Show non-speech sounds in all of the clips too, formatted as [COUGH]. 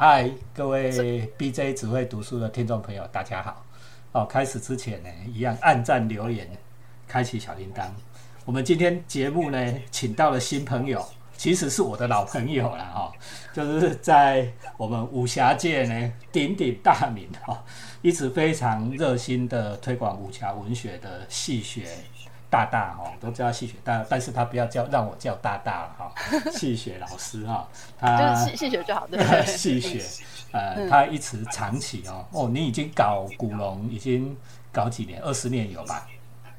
嗨，各位 BJ 只会读书的听众朋友，大家好。哦，开始之前呢，一样按赞留言，开启小铃铛。我们今天节目呢，请到了新朋友，其实是我的老朋友了哈，就是在我们武侠界呢鼎鼎大名哈，一直非常热心的推广武侠文学的戏学。大大哦，都叫戏雪大，但是他不要叫让我叫大大了哈，[LAUGHS] 戏雪老师哈，他戏戏雪就好，对 [LAUGHS] 戏雪，呃，他一直长期哦，哦，你已经搞古龙已经搞几年，二十年有吧？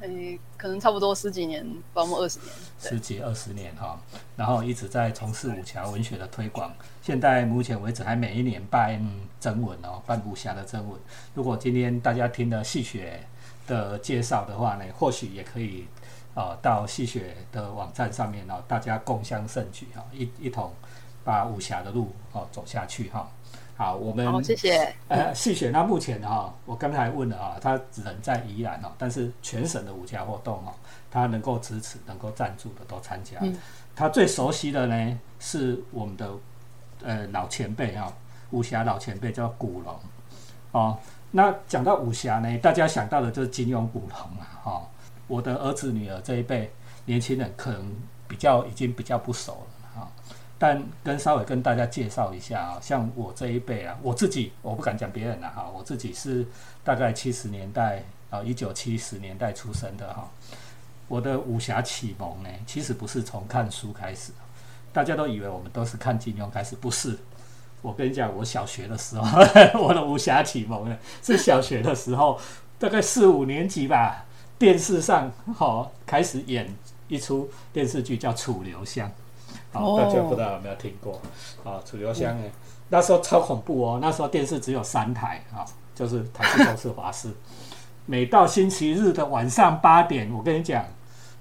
诶，可能差不多十几年，包括二十年，十几二十年哈，然后一直在从事武侠文学的推广，现在目前为止还每一年办征文哦，办武侠的征文。如果今天大家听了戏雪。的介绍的话呢，或许也可以呃，到戏雪的网站上面哦，大家共襄盛举哈，一一同把武侠的路哦走下去哈。好，我们好，谢谢。呃，戏雪那目前哈，我刚才问了啊，他人在宜兰哦，但是全省的武侠活动哦，他能够支持、能够赞助的都参加。嗯。他最熟悉的呢，是我们的呃老前辈哈，武侠老前辈叫古龙哦。那讲到武侠呢，大家想到的就是金庸、古龙嘛，哈。我的儿子、女儿这一辈年轻人可能比较已经比较不熟了，哈。但跟稍微跟大家介绍一下啊，像我这一辈啊，我自己我不敢讲别人了哈，我自己是大概七十年代啊，一九七十年代出生的哈。我的武侠启蒙呢，其实不是从看书开始，大家都以为我们都是看金庸开始，不是。我跟你讲，我小学的时候，[LAUGHS] 我的武侠启蒙呢是小学的时候，大概四五年级吧。电视上好开始演一出电视剧叫《楚留香》，好，大家不知道有没有听过？啊，《楚留香》呢，那时候超恐怖哦。那时候电视只有三台啊，就是台视、中视、华视。[LAUGHS] 每到星期日的晚上八点，我跟你讲，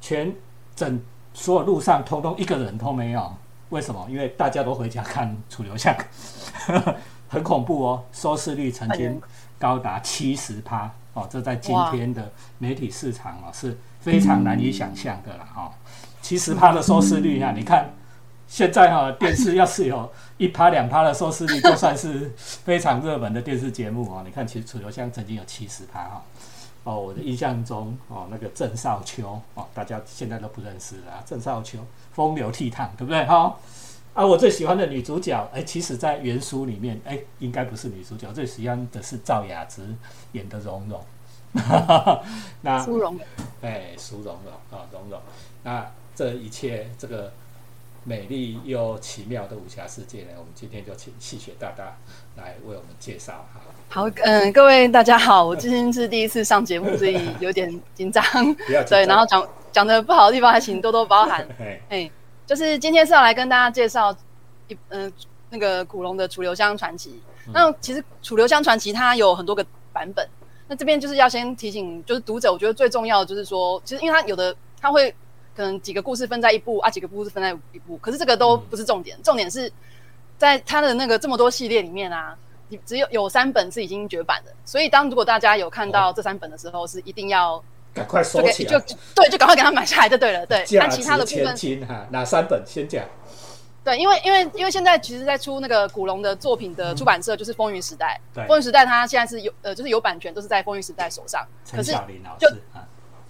全整所有路上通通一个人都没有。为什么？因为大家都回家看《楚留香》，[LAUGHS] 很恐怖哦，收视率曾经高达七十趴哦，这在今天的媒体市场哦是非常难以想象的了哈。七十趴的收视率啊，你看现在哈电视要是有一趴两趴的收视率，就算是非常热门的电视节目哦。你看，其实《楚留香》曾经有七十趴哈。我的印象中哦，那个郑少秋哦，大家现在都不认识了。郑少秋风流倜傥，对不对？哈啊，我最喜欢的女主角，哎，其实在原书里面，哎，应该不是女主角，最喜欢的是赵雅芝演的蓉蓉。[LAUGHS] 那苏蓉，哎，苏蓉蓉啊，蓉蓉。那这一切，这个美丽又奇妙的武侠世界呢，我们今天就请戏雪大大来为我们介绍哈。好，嗯，各位大家好，我今天是第一次上节目，所以有点紧张。[LAUGHS] 对，然后讲讲的不好的地方，还请多多包涵。[LAUGHS] 哎，就是今天是要来跟大家介绍一嗯那个古龙的《楚留香传奇》。那其实《楚留香传奇》它有很多个版本。那这边就是要先提醒，就是读者，我觉得最重要的就是说，其实因为它有的它会可能几个故事分在一部啊，几个故事分在一部，可是这个都不是重点，重点是在他的那个这么多系列里面啊。只有有三本是已经绝版的，所以当如果大家有看到这三本的时候，是一定要赶快收起来，就对，就赶快给他买下来就对了。对，那 [LAUGHS] 其他的部分哈，哪三本先讲？对，因为因为因为现在其实，在出那个古龙的作品的出版社就是风云时代，风云时代它现在是有呃，就是有版权都是在风云时代手上。陈小林老师，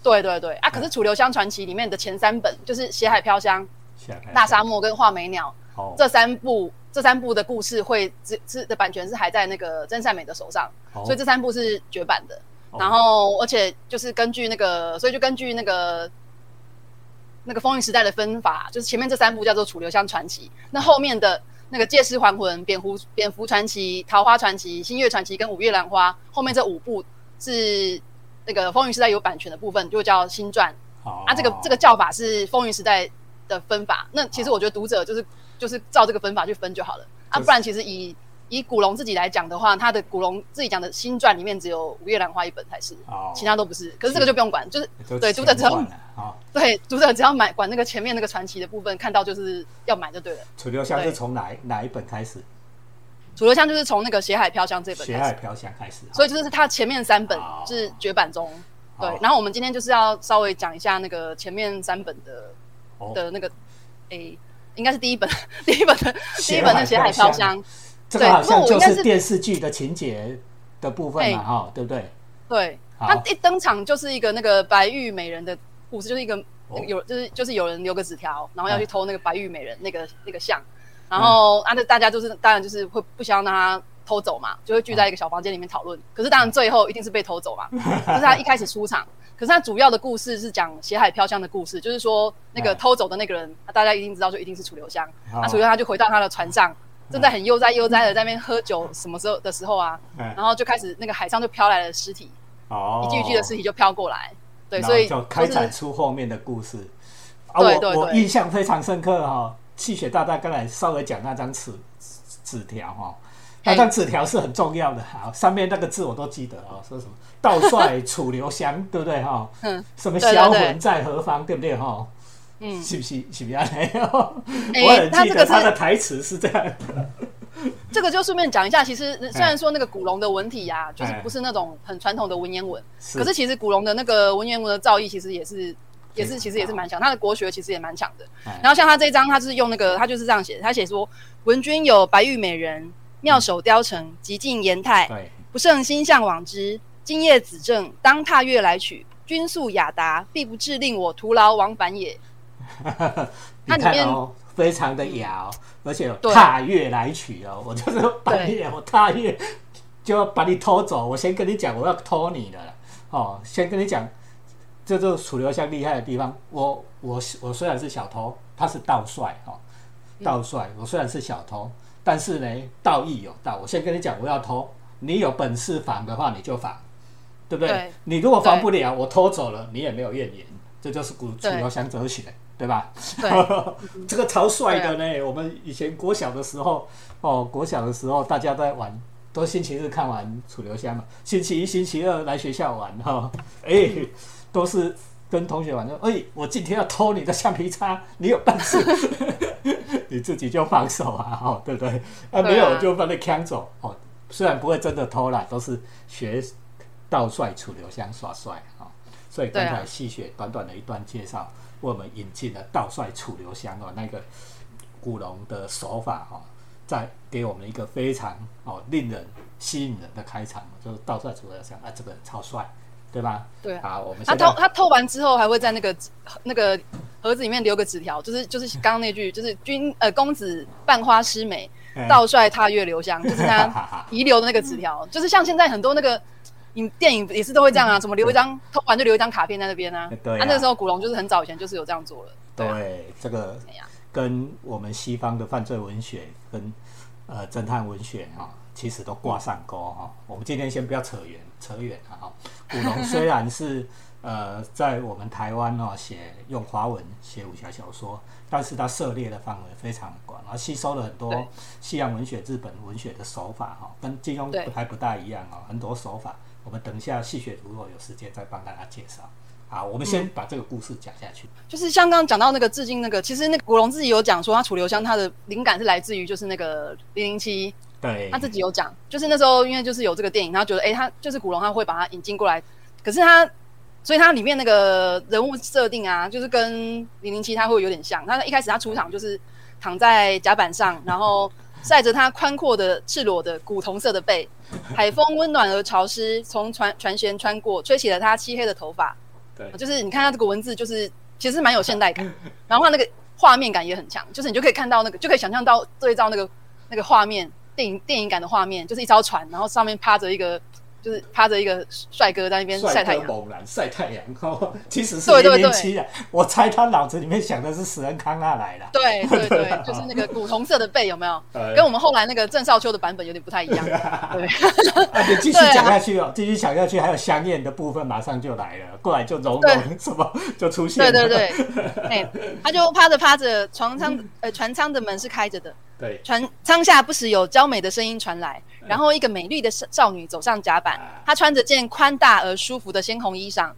对对对啊，可是《楚留香传奇》里面的前三本就是《血海飘香》、《大沙漠》跟《画眉鸟》这三部。这三部的故事会是是的版权是还在那个真善美的手上，所以这三部是绝版的。然后，而且就是根据那个，所以就根据那个那个风云时代的分法，就是前面这三部叫做《楚留香传奇》，那后面的那个《借尸还魂》、《蝙蝠蝙蝠传奇》、《桃花传奇》、《星月传奇》跟《五月兰花》，后面这五部是那个风云时代有版权的部分，就叫新传。啊，这个这个叫法是风云时代的分法。那其实我觉得读者就是。就是照这个分法去分就好了啊，不然其实以以古龙自己来讲的话，他的古龙自己讲的新传里面只有《五月兰花》一本才是，其他都不是。可是这个就不用管，就是对读者只要 [LAUGHS] 对读者只要买管那个前面那个传奇的部分，看到就是要买就对了。楚留香是从哪哪一本开始？楚留香就是从那个《血海飘香》这本《血海飘香》开始，所以就是它前面三本是绝版中。对，然后我们今天就是要稍微讲一下那个前面三本的的那个诶。应该是第一本，[LAUGHS] 第一本的第一本的《血海飘香》，这个好像就是电视剧的情节的部分嘛，哈，对不对？对，他一登场就是一个那个白玉美人的故事，就是一个有就是就是有人留个纸条，然后要去偷那个白玉美人那个那个像，然后啊，那大家就是当然就是会不希望让他偷走嘛，就会聚在一个小房间里面讨论。可是当然最后一定是被偷走嘛，[LAUGHS] 就是他一开始出场。可是他主要的故事是讲血海飘香的故事，就是说那个偷走的那个人，大家一定知道，就一定是楚留香。那楚留香就回到他的船上。正在很悠哉悠哉的在那边喝酒，什么时候的时候啊？然后就开始那个海上就飘来了尸体，哦，一具一具的尸体就飘过来，对，所以就开展出后面的故事。对对对，我印象非常深刻哈。气血大大刚才稍微讲那张纸纸条哈，那张纸条是很重要的，好，上面那个字我都记得啊，说什么道帅楚留香，对不对哈？嗯，什么销魂在何方，对不对哈？嗯，是不是是不是没有？[LAUGHS] [LAUGHS] 我很记得他的台词是这样。[LAUGHS] 这个就顺便讲一下，其实虽然说那个古龙的文体呀，就是不是那种很传统的文言文，可是其实古龙的那个文言文的造诣，其实也是也是其实也是蛮强，他的国学其实也蛮强的。然后像他这一章，他就是用那个他就是这样写，他写说：“文君有白玉美人，妙手雕成，极尽颜态，不胜心向往之。今夜子正，当踏月来取。君素雅达，必不至令我徒劳往返也。”它里面非常的雅哦，而且有踏月来取哦，我就是半夜我踏月就要把你偷走。我先跟你讲，我要偷你的哦。先跟你讲，这就是楚留香厉害的地方。我我我虽然是小偷，他是盗帅哦，道帅。我虽然是小偷，但是呢，道义有道。我先跟你讲，我要偷，你有本事防的话，你就防，对不对？你如果防不了，我偷走了，你也没有怨言。这就是古楚留香哲学。对吧？[LAUGHS] 这个超帅的呢！我们以前国小的时候，哦，国小的时候大家都在玩，都星期日看完《楚留香》嘛，星期一、星期二来学校玩哈，[LAUGHS] 哎，都是跟同学玩说，哎，我今天要偷你的橡皮擦，你有本事，[LAUGHS] 你自己就放手啊，[LAUGHS] 哦，对不对？啊，没有就把你抢走哦。虽然不会真的偷啦，都是学道帅楚留香耍帅啊。所以刚才细雪短短的一段介绍。为我们引进了道帅楚留香哦，那个古龙的手法哈，在给我们一个非常哦令人吸引人的开场，就是道帅楚留香啊，这个人超帅，对吧？对。好，我们他偷他偷完之后，还会在那个那个盒子里面留个纸条，就是就是刚刚那句，就是君呃公子半花失美，道帅踏月留香，就是他 [LAUGHS] 遗留的那个纸条，就是像现在很多那个。影电影也是都会这样啊，什么留一张偷完就留一张卡片在那边呢？对，他那个时候古龙就是很早以前就是有这样做了。对，这个跟我们西方的犯罪文学跟呃侦探文学哈，其实都挂上钩哈。我们今天先不要扯远扯远了哈。古龙虽然是呃在我们台湾哦写用华文写武侠小说，但是他涉猎的范围非常广，然后吸收了很多西洋文学、日本文学的手法哈，跟金庸还不大一样啊，很多手法。我们等一下细雪如果有时间再帮大家介绍。好，我们先把这个故事讲下去。就是像刚刚讲到那个致敬那个，其实那古龙自己有讲说，他楚留香他的灵感是来自于就是那个零零七。对。他自己有讲，就是那时候因为就是有这个电影，他觉得哎，他就是古龙他会把他引进过来。可是他，所以他里面那个人物设定啊，就是跟零零七他会有点像。他一开始他出场就是躺在甲板上，然后晒着他宽阔的赤裸的古铜色的背。海风温暖而潮湿，从船船舷穿过，吹起了他漆黑的头发。对，就是你看他这个文字，就是其实蛮有现代感，然后他那个画面感也很强，就是你就可以看到那个，就可以想象到对照那个那个画面，电影电影感的画面，就是一艘船，然后上面趴着一个。就是趴着一个帅哥在那边晒太阳，猛然晒太阳。[LAUGHS] 其实是零零七啊，我猜他脑子里面想的是史恩康纳来的。对 [LAUGHS] 对对，就是那个古铜色的背，有没有？跟我们后来那个郑少秋的版本有点不太一样。[LAUGHS] 对，啊，你继续讲下去哦，继续讲下去，还有香艳的部分马上就来了，过来就融融什么就出现。对对对，哎，他就趴着趴着，船舱呃船舱的门是开着的。对，船舱下不时有娇美的声音传来，然后一个美丽的少少女走上甲板，她穿着件宽大而舒服的鲜红衣裳。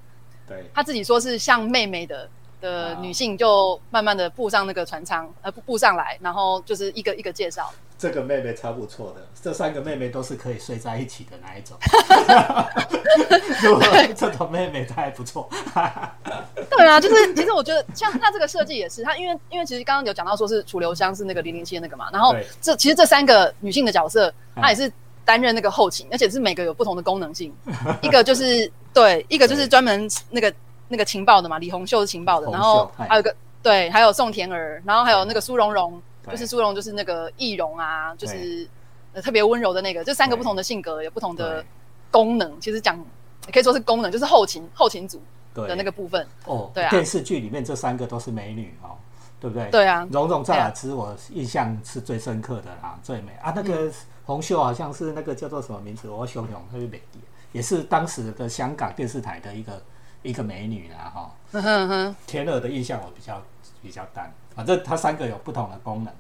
对，她自己说是像妹妹的的女性，就慢慢的步上那个船舱，呃，步步上来，然后就是一个一个介绍。这个妹妹超不错的，这三个妹妹都是可以睡在一起的那一种。[LAUGHS] 这种妹妹她还不错。对啊，就是其实我觉得像那这个设计也是，她因为因为其实刚刚有讲到说是楚留香是那个零零七的那个嘛，然后这其实这三个女性的角色，她也是担任那个后勤，而且是每个有不同的功能性。[LAUGHS] 一个就是对，一个就是专门那个那个情报的嘛，李红秀是情报的，然后还有个对，还有宋田儿，然后还有那个苏蓉蓉。就是苏荣，就是那个易容啊，就是特别温柔的那个，就三个不同的性格，有不同的功能。其实讲也可以说是功能，就是后勤后勤组的那个部分。哦，对啊。电视剧里面这三个都是美女哦，对不对？对啊。蓉蓉在哪只我印象是最深刻的啦，最美啊。那个红秀好像是那个叫做什么名字？我熊熊特别美丽，也是当时的香港电视台的一个一个美女啦哈。嗯哼哼。田儿的印象我比较比较淡。反正它三个有不同的功能，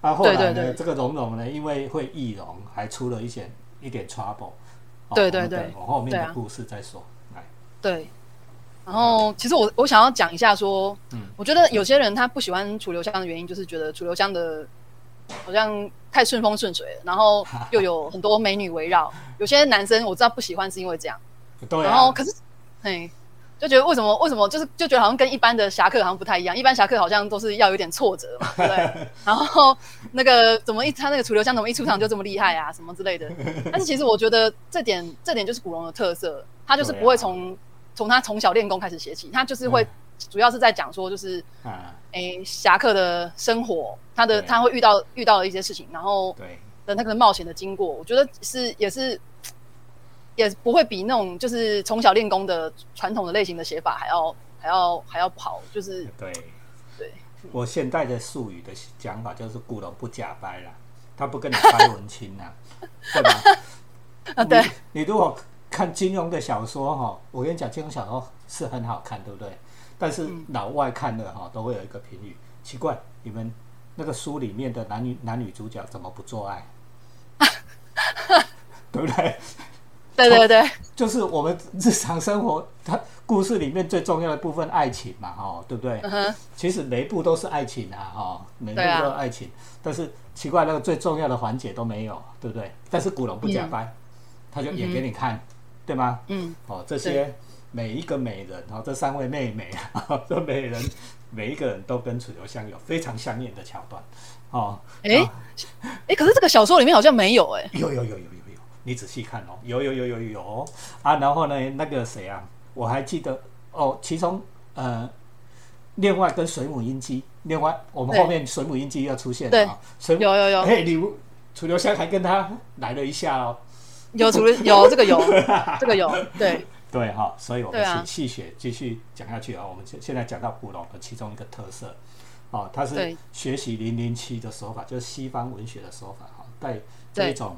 啊，后来呢，这个蓉蓉呢，因为会易容，还出了一些一点 trouble。对对对，我后面的故事再说。来，对。然后，其实我我想要讲一下说，嗯，我觉得有些人他不喜欢楚留香的原因，就是觉得楚留香的好像太顺风顺水了，然后又有很多美女围绕。[LAUGHS] 有些男生我知道不喜欢是因为这样。对。然后，可是，嘿。就觉得为什么为什么就是就觉得好像跟一般的侠客好像不太一样，一般侠客好像都是要有点挫折嘛，[LAUGHS] 对不对？然后那个怎么一他那个楚留香怎么一出场就这么厉害啊，什么之类的。但是其实我觉得这点这点就是古龙的特色，他就是不会从从他从小练功开始写起，他就是会主要是在讲说就是哎侠客的生活，他的他会遇到遇到的一些事情，然后对的那个冒险的经过，我觉得是也是。也不会比那种就是从小练功的传统的类型的写法还要还要还要好，就是对对。我现代的术语的讲法就是古龙不假掰啦，他不跟你掰文青呐，[LAUGHS] 对吧？啊，对。你如果看金庸的小说哈，我跟你讲，金庸小说是很好看，对不对？但是老外看的哈，都会有一个评语，奇怪，你们那个书里面的男女男女主角怎么不做爱？[LAUGHS] 对不对？对对对，就是我们日常生活，它故事里面最重要的部分，爱情嘛，哈，对不对？其实每一部都是爱情啊，哈，每一部都是爱情。但是奇怪，那个最重要的环节都没有，对不对？但是古龙不假掰，他就演给你看，对吗？嗯。哦，这些每一个美人，哦，这三位妹妹，这美人每一个人都跟楚留香有非常相应的桥段，哦。哎，哎，可是这个小说里面好像没有，哎。有有有有有。你仔细看哦，有有有有有啊，然后呢，那个谁啊，我还记得哦，其中呃，另外跟水母音机，另外我们后面水母音机要出现啊，水有有有，嘿，你楚留香还跟他来了一下哦，有楚 [LAUGHS] 有这个有这个有，对。对哈，所以我们细细学继续讲下去啊，我们现现在讲到古龙的其中一个特色哦，他是学习零零七的手法，就是西方文学的手法哈，带这种。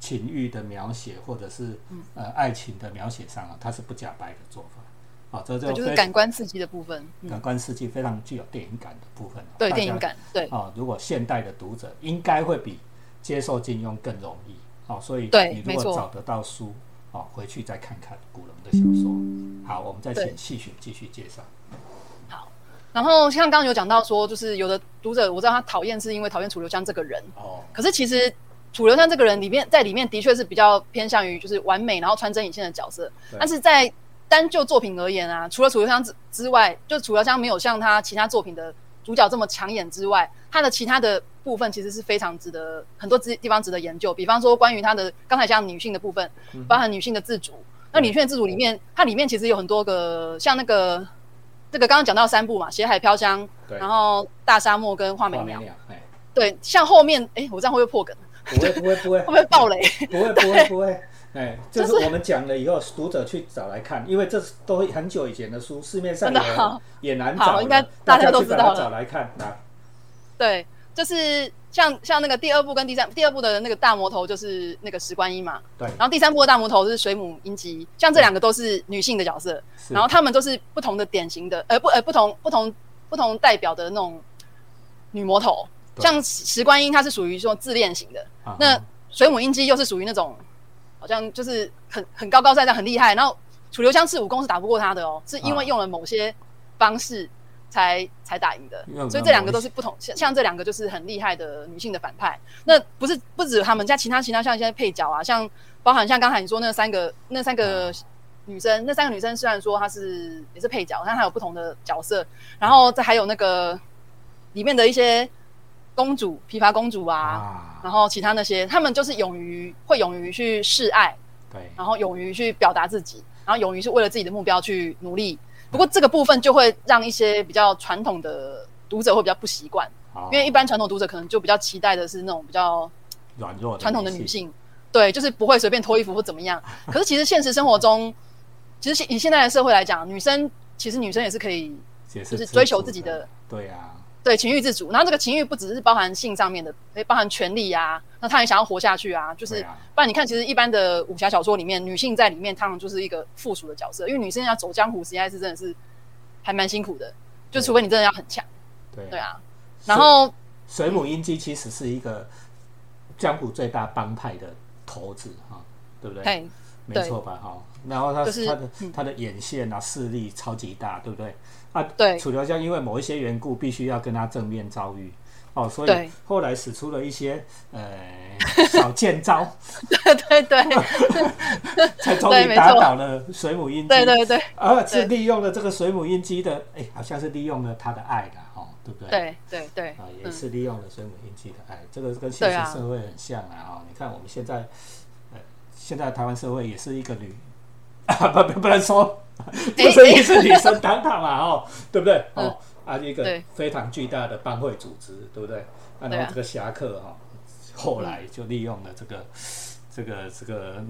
情欲的描写，或者是呃爱情的描写上啊，它是不假白的做法啊，这就就是感官刺激的部分，感官刺激非常具有电影感的部分。对电影感，对啊，如果现代的读者应该会比接受金庸更容易啊，所以你如果找得到书啊，回去再看看古龙的小说。好，我们再请细雪继续介绍。好，然后像刚刚有讲到说，就是有的读者我知道他讨厌是因为讨厌楚留香这个人哦，可是其实。楚留香这个人里面，在里面的确是比较偏向于就是完美，然后穿针引线的角色。但是在单就作品而言啊，除了楚留香之之外，就楚留香没有像他其他作品的主角这么抢眼之外，他的其他的部分其实是非常值得很多地地方值得研究。比方说，关于他的刚才讲女性的部分，包含女性的自主。那女性的自主里面，它里面其实有很多个，像那个这个刚刚讲到三部嘛，《血海飘香》，然后《大沙漠》跟《画眉鸟》。对，像后面，哎，我这样会不会破梗？不会不会不会，会不会暴雷？不会不会不会，哎，就是我们讲了以后，读者去找来看，因为这是都很久以前的书，市面上也也难找，应该大家都知道找来看啊。对，就是像像那个第二部跟第三第二部的那个大魔头，就是那个石观音嘛。对。然后第三部的大魔头是水母音姬，像这两个都是女性的角色，然后他们都是不同的典型的，呃不呃不同不同不同代表的那种女魔头。像石观音，它是属于说自恋型的；那水母音姬又是属于那种好像就是很很高高在上、很厉害。然后楚留香是武功是打不过他的哦，是因为用了某些方式才才打赢的。所以这两个都是不同，像像这两个就是很厉害的女性的反派。那不是不止他们，像其他其他像一些配角啊，像包含像刚才你说那三个那三个女生，那三个女生虽然说她是也是配角，但她有不同的角色。然后再还有那个里面的一些公主，琵琶公主啊，然后其他那些，他们就是勇于会勇于去示爱，对，然后勇于去表达自己。然后勇于是为了自己的目标去努力，不过这个部分就会让一些比较传统的读者会比较不习惯，因为一般传统读者可能就比较期待的是那种比较软弱传统的女性，对，就是不会随便脱衣服或怎么样。[LAUGHS] 可是其实现实生活中，其实以现在的社会来讲，女生其实女生也是可以，就是追求自己的，对呀。对情欲自主，然后这个情欲不只是包含性上面的，诶，包含权利啊，那他也想要活下去啊，就是，不然你看，其实一般的武侠小说里面，女性在里面，她们就是一个附属的角色，因为女生要走江湖，实在是真的是还蛮辛苦的，就除非你真的要很强，对对啊。然后水母英姬其实是一个江湖最大帮派的头子哈，对不对？没错吧？哈，然后他是他的他的眼线啊势力超级大，对不对？啊，对，楚留香因为某一些缘故，必须要跟他正面遭遇，哦，所以后来使出了一些呃 [LAUGHS] 小剑招，对对对，[LAUGHS] 才终于打倒了水母音姬，对对对，而是利用了这个水母音姬的，哎，好像是利用了他的爱的，哦，对不对？对对对，啊，也是利用了水母音姬的爱，这个跟现实社会很像啊，哦，你看我们现在，呃，现在台湾社会也是一个女。[LAUGHS] 不不不能说，[LAUGHS] 不是一是女生当堂嘛，哦，对不对？[LAUGHS] 哦，啊，一个非常巨大的帮会组织，对不对？然后这个侠客哈，后来就利用了这个这个这个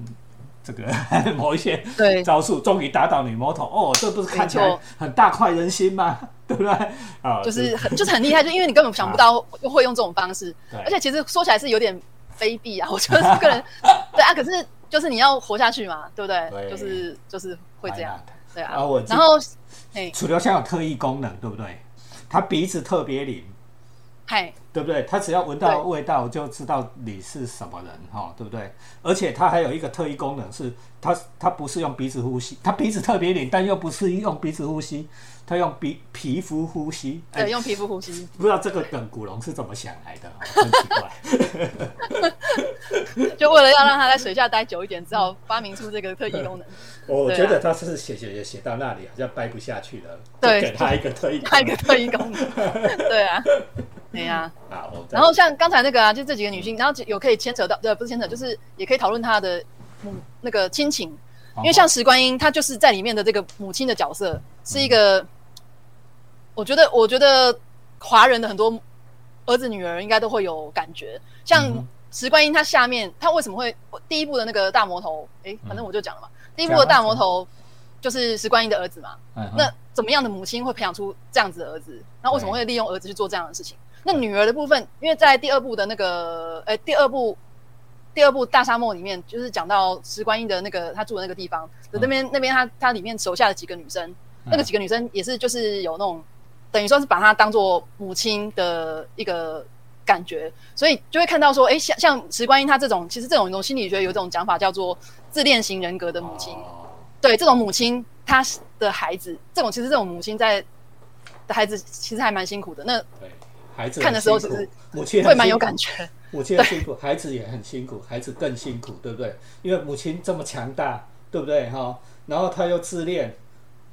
这个某一些招数，终于打倒女魔头。哦，这不是看起来很大快人心吗？对不对？啊，就是很就是很厉害，就因为你根本想不到会用这种方式，而且其实说起来是有点卑鄙啊。我觉得这个人，对啊，可是。就是你要活下去嘛，对不对？就是就是会这样，对啊。然后，楚留香有特异功能，对不对？他鼻子特别灵，嗨，对不对？他只要闻到味道就知道你是什么人，哈，对不对？而且他还有一个特异功能，是他他不是用鼻子呼吸，他鼻子特别灵，但又不是用鼻子呼吸。他用鼻皮肤呼吸，对，用皮肤呼吸。不知道这个梗古龙是怎么想来的，很奇怪。[LAUGHS] 就为了要让他在水下待久一点，只好发明出这个特异功能。[LAUGHS] 我觉得他是写写写写到那里，好像掰不下去了，对，给他一个特异，[LAUGHS] 他一个特异功能。对啊，对呀。然后像刚才那个啊，就这几个女性，然后有可以牵扯到，对，不是牵扯，就是也可以讨论她的母那个亲情，因为像石观音，她就是在里面的这个母亲的角色，是一个。我觉得，我觉得华人的很多儿子女儿应该都会有感觉。像石观音，她下面她为什么会第一部的那个大魔头？哎，反正我就讲了嘛。第一部的大魔头就是石观音的儿子嘛。那怎么样的母亲会培养出这样子的儿子？那为什么会利用儿子去做这样的事情？那女儿的部分，因为在第二部的那个，哎，第二部第二部大沙漠里面，就是讲到石观音的那个他住的那个地方的那边，那边他他里面手下的几个女生，那个几个女生也是就是有那种。等于说是把她当做母亲的一个感觉，所以就会看到说，哎，像像石观音她这种，其实这种一种心理学有一种讲法叫做自恋型人格的母亲。对，这种母亲她的孩子，这种其实这种母亲在的孩子其实还蛮辛苦的。那对孩子看的时候其实母亲会蛮有感觉，[LAUGHS] 母亲很辛苦，孩子也很辛苦，孩子更辛苦，对不对？因为母亲这么强大，对不对？哈，然后他又自恋，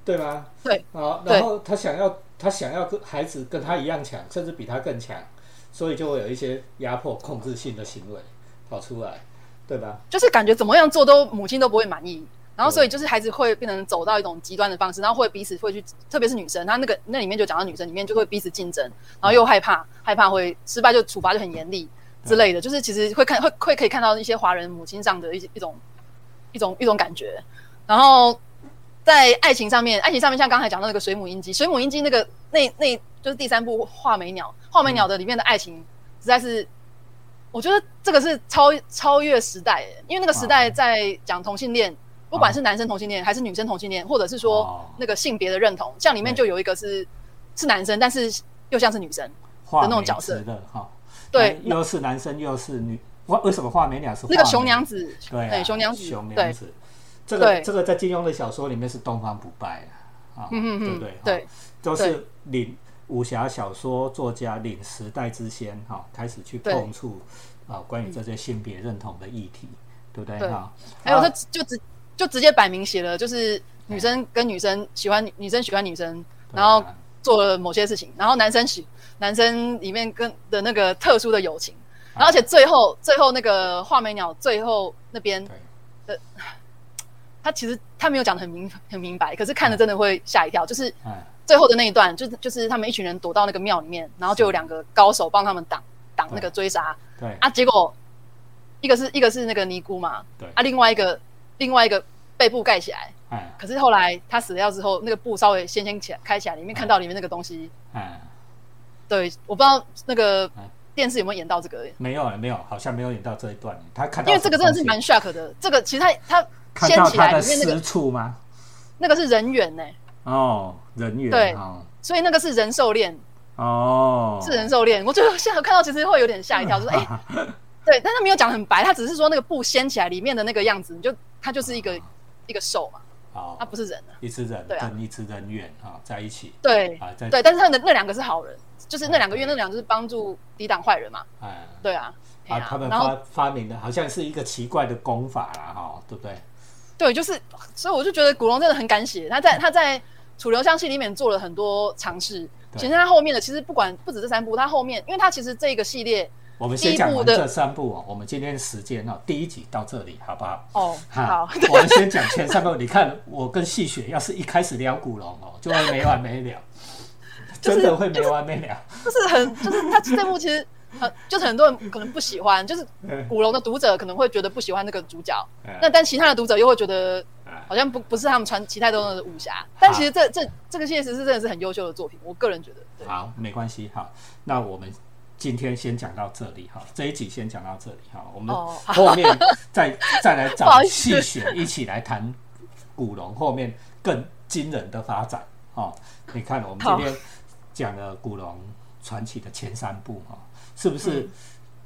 对吗？对，啊，然后他想要。他想要跟孩子跟他一样强，甚至比他更强，所以就会有一些压迫、控制性的行为跑出来，对吧？就是感觉怎么样做都母亲都不会满意，然后所以就是孩子会变成走到一种极端的方式，然后会彼此会去，特别是女生，她那个那里面就讲到女生里面就会彼此竞争，然后又害怕害怕会失败就处罚就很严厉之类的，就是其实会看会会可以看到一些华人母亲上的一一种一种一种感觉，然后。在爱情上面，爱情上面像刚才讲到那个水母音姬，水母音姬那个那那就是第三部画眉鸟，画眉鸟的里面的爱情实在是，我觉得这个是超超越时代，因为那个时代在讲同性恋，不管是男生同性恋还是女生同性恋，或者是说那个性别的认同，像里面就有一个是是男生，但是又像是女生的那种角色的哈，对，又是男生又是女，为为什么画眉鸟是那个熊娘子？对，熊娘子，熊娘子。这个这个在金庸的小说里面是东方不败啊，啊，对不对？对，都是领武侠小说作家领时代之先哈，开始去碰触啊关于这些性别认同的议题，对不对哈？还有他就直就直接摆明写了，就是女生跟女生喜欢女生喜欢女生，然后做了某些事情，然后男生喜男生里面跟的那个特殊的友情，然后而且最后最后那个画眉鸟最后那边的。他其实他没有讲的很明很明白，可是看了真的会吓一跳。就是最后的那一段，就是就是他们一群人躲到那个庙里面，然后就有两个高手帮他们挡挡那个追杀。对啊，结果一个是一个是那个尼姑嘛，对啊，另外一个另外一个被布盖起来。哎，可是后来他死掉之后，那个布稍微掀掀起来开起来，里面看到里面那个东西。哎，对，我不知道那个电视有没有演到这个？没有没有，好像没有演到这一段。他看到因为这个真的是蛮 shock 的。这个其实他他。掀起来里面那个处吗？那个是人猿呢。哦，人猿对，所以那个是人兽链哦，是人兽链。我觉得现在看到其实会有点吓一跳，就是 [LAUGHS] 哎，对，但他没有讲很白，他只是说那个布掀起来里面的那个样子，你就它就是一个一个兽嘛，哦，他不是人啊，一只人跟一只人猿啊在一起，对啊，在对，但是他的那两个是好人，就是那两个月那两个是帮助抵挡坏人嘛，哎，对啊，啊，他们发发明的好像是一个奇怪的功法啦，哈，对不对？对，就是，所以我就觉得古龙真的很敢写。他在他在楚留香戏里面做了很多尝试。其实他后面的其实不管不止这三部，他后面，因为他其实这个系列，我们先讲完这三部哦。我们今天时间哦，第一集到这里，好不好？哦，好。[LAUGHS] 我们先讲前三部。你看，我跟戏雪要是一开始聊古龙哦，就会没完没了，[LAUGHS] 真的会没完没了。就是很，就是他这部其实。呃，就是很多人可能不喜欢，就是古龙的读者可能会觉得不喜欢那个主角，那但其他的读者又会觉得好像不不是他们传其他都是武侠，但其实这这这个现实是真的是很优秀的作品，我个人觉得。好，没关系好，那我们今天先讲到这里哈，这一集先讲到这里哈，我们后面再 [LAUGHS] 再来找细雪一起来谈古龙后面更惊人的发展哈。你看，我们今天讲了古龙传奇的前三部哈。是不是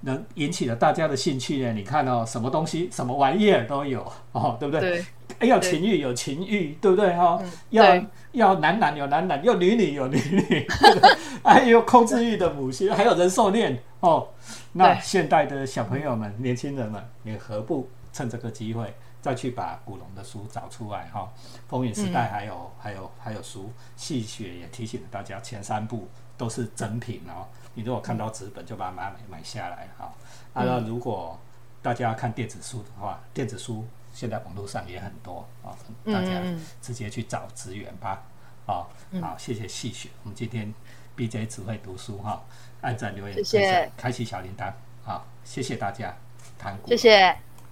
能引起了大家的兴趣呢？你看哦，什么东西、什么玩意儿都有哦，对不对？对，要情欲有情欲，对不对哈？要要男男有男男，要女女有女女，还有 [LAUGHS] 控制欲的母亲，还有人兽恋哦。那现代的小朋友们、年轻人们，你何不趁这个机会再去把古龙的书找出来哈？风云时代还有还有还有书，戏雪也提醒了大家，前三部都是真品哦。你如果看到纸本，就把它买买下来哈。啊，那如果大家看电子书的话，电子书现在网络上也很多啊，大家直接去找资源吧。好，好，谢谢细雪。我们今天 B J 只会读书哈，按赞留言，谢谢，开启小铃铛。好，谢谢大家，谈股，谢谢。